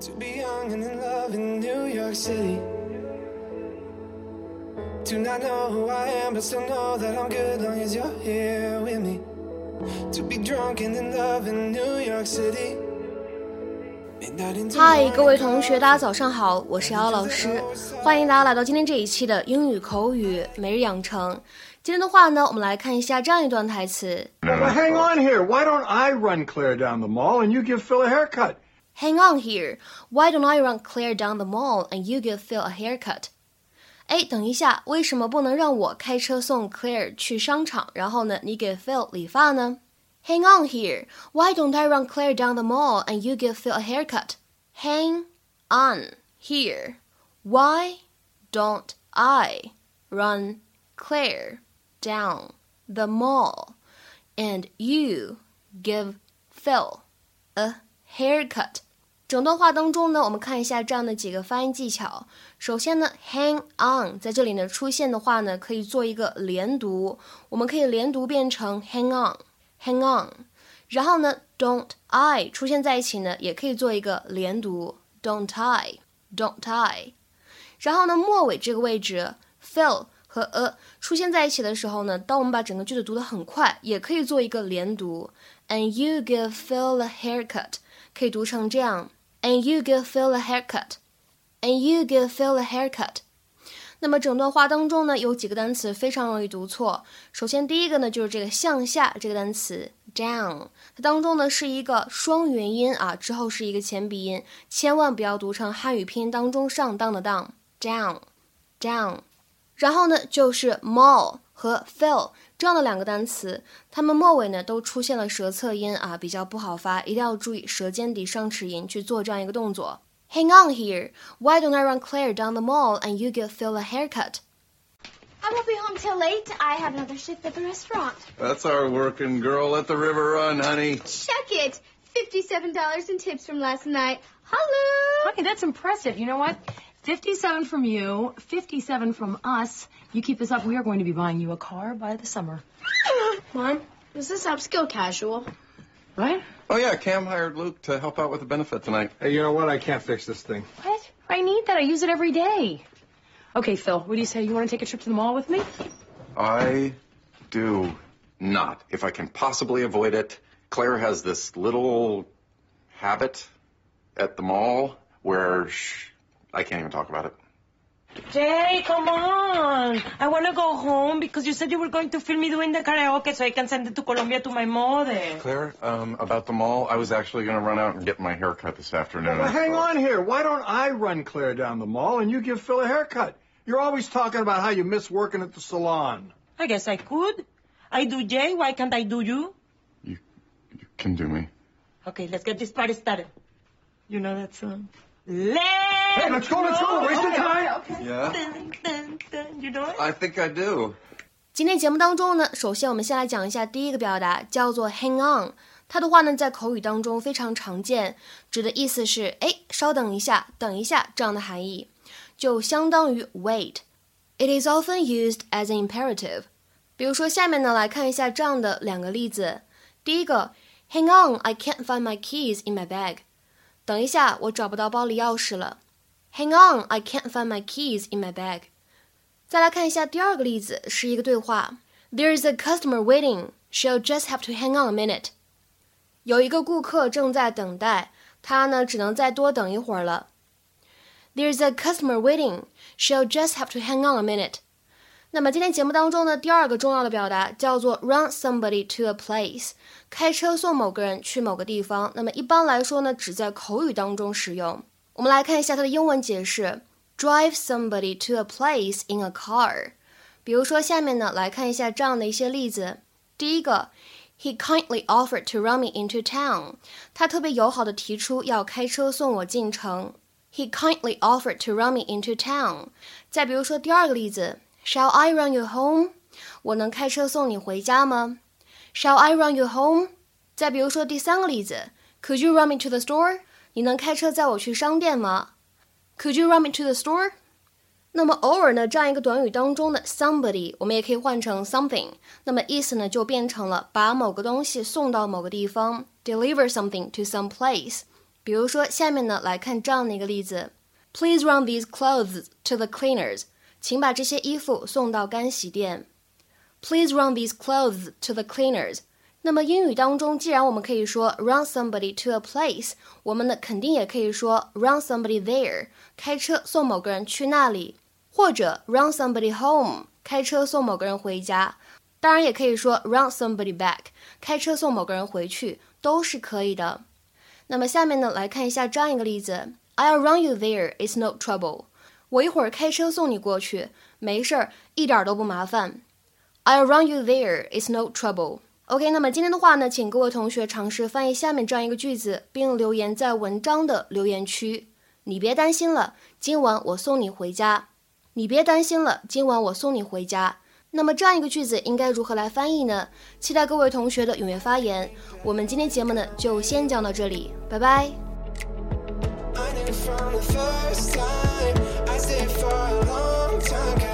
To be young and in love in New York City. Do not know who I am, but still know that I'm good long as you're here with me. To be drunk and in love in New York City. 嗨，各位同学，大家早上好，我是姚老师，欢迎大家来到今天这一期的英语口语每日养成。今天的话呢，我们来看一下这样一段台词。Hang on here. Why don't I run Claire down the mall and you give Phil a haircut? Hang on here. Why don't I run Claire down the mall and you give Phil a haircut? 哎，等一下，为什么不能让我开车送 Claire 去商场，然后呢，你给 Phil 理发呢？Hang on here. Why don't I run Claire down the mall and you give Phil a haircut? Hang on here. Why don't I run Claire down the mall and you give Phil a haircut? 整段话当中呢，我们看一下这样的几个发音技巧。首先呢，hang on 在这里呢出现的话呢，可以做一个连读，我们可以连读变成 hang on。hang on，然后呢，don't I 出现在一起呢，也可以做一个连读，don't I，don't I。然后呢，末尾这个位置，Phil 和 a 出现在一起的时候呢，当我们把整个句子读得很快，也可以做一个连读，and you give Phil a haircut，可以读成这样，and you give Phil a haircut，and you give Phil a haircut。那么整段话当中呢，有几个单词非常容易读错。首先第一个呢，就是这个向下这个单词 down，它当中呢是一个双元音啊，之后是一个前鼻音，千万不要读成汉语拼音当中上当的当 down down。然后呢，就是 mall 和 fill 这样的两个单词，它们末尾呢都出现了舌侧音啊，比较不好发，一定要注意舌尖抵上齿龈去做这样一个动作。Hang on here. Why don't I run Claire down the mall and you give Phil a haircut? I won't be home till late. I have another shift at the restaurant. That's our working girl. Let the river run, honey. Check it. $57 in tips from last night. Hello. Honey, that's impressive. You know what? 57 from you, 57 from us. You keep this up, we are going to be buying you a car by the summer. Mom, is this upskill casual? What? Oh, yeah, Cam hired Luke to help out with the benefit tonight. Hey, you know what? I can't fix this thing. What? I need that. I use it every day. Okay, Phil, what do you say? You want to take a trip to the mall with me? I do not. If I can possibly avoid it, Claire has this little habit at the mall where sh- I can't even talk about it. Jay, come on. I want to go home because you said you were going to film me doing the karaoke so I can send it to Colombia to my mother. Claire, um, about the mall, I was actually going to run out and get my hair cut this afternoon. Well, hang on here. Why don't I run Claire down the mall and you give Phil a haircut? You're always talking about how you miss working at the salon. I guess I could. I do Jay. Why can't I do you? You, you can do me. Okay, let's get this party started. You know that song? Let's Hey, let's go, let's go. Wasting time. Yeah? Dun, dun, dun. You know it? I think I do. 今天节目当中呢，首先我们先来讲一下第一个表达，叫做 hang on。它的话呢，在口语当中非常常见，指的意思是哎，稍等一下，等一下这样的含义，就相当于 wait。It is often used as an imperative。比如说下面呢，来看一下这样的两个例子。第一个，Hang on, I can't find my keys in my bag。 等一下，我找不到包里钥匙了。Hang on, I can't find my keys in my bag。再来看一下第二个例子，是一个对话。There is a customer waiting. She'll just have to hang on a minute. 有一个顾客正在等待，他呢只能再多等一会儿了。There's a customer waiting. She'll just have to hang on a minute. 那么今天节目当中呢，第二个重要的表达叫做 run somebody to a place，开车送某个人去某个地方。那么一般来说呢，只在口语当中使用。我们来看一下它的英文解释：drive somebody to a place in a car。比如说下面呢，来看一下这样的一些例子。第一个，He kindly offered to run me into town。他特别友好的提出要开车送我进城。He kindly offered to run me into town。再比如说第二个例子 ，Shall I run you home？我能开车送你回家吗？Shall I run you home？再比如说第三个例子，Could you run me to the store？你能开车载我去商店吗？Could you run me to the store？那么偶尔呢，这样一个短语当中的 somebody，我们也可以换成 something，那么意思呢就变成了把某个东西送到某个地方，deliver something to some place。比 比如说，下面呢来看这样的一个例子：Please run these clothes to the cleaners。 请把这些衣服送到干洗店。Please run these clothes to the cleaners。那么英语当中，既然我们可以说 run somebody to a place，我们呢肯定也可以说 run somebody there，开车送某个人去那里，或者 run somebody home，开车送某个人回家。当然也可以说 run somebody back，开车送某个人回去，都是可以的。那么下面呢来看一下这样一个例子：I'll run you there, it's no trouble。我一会儿开车送你过去，没事儿，一点都不麻烦。I'll run you there, it's no trouble。OK，那么今天的话呢，请各位同学尝试翻译下面这样一个句子，并留言在文章的留言区。你别担心了，今晚我送你回家。你别担心了，今晚我送你回家。那么这样一个句子应该如何来翻译呢？期待各位同学的踊跃发言。我们今天节目呢就先讲到这里，拜拜。I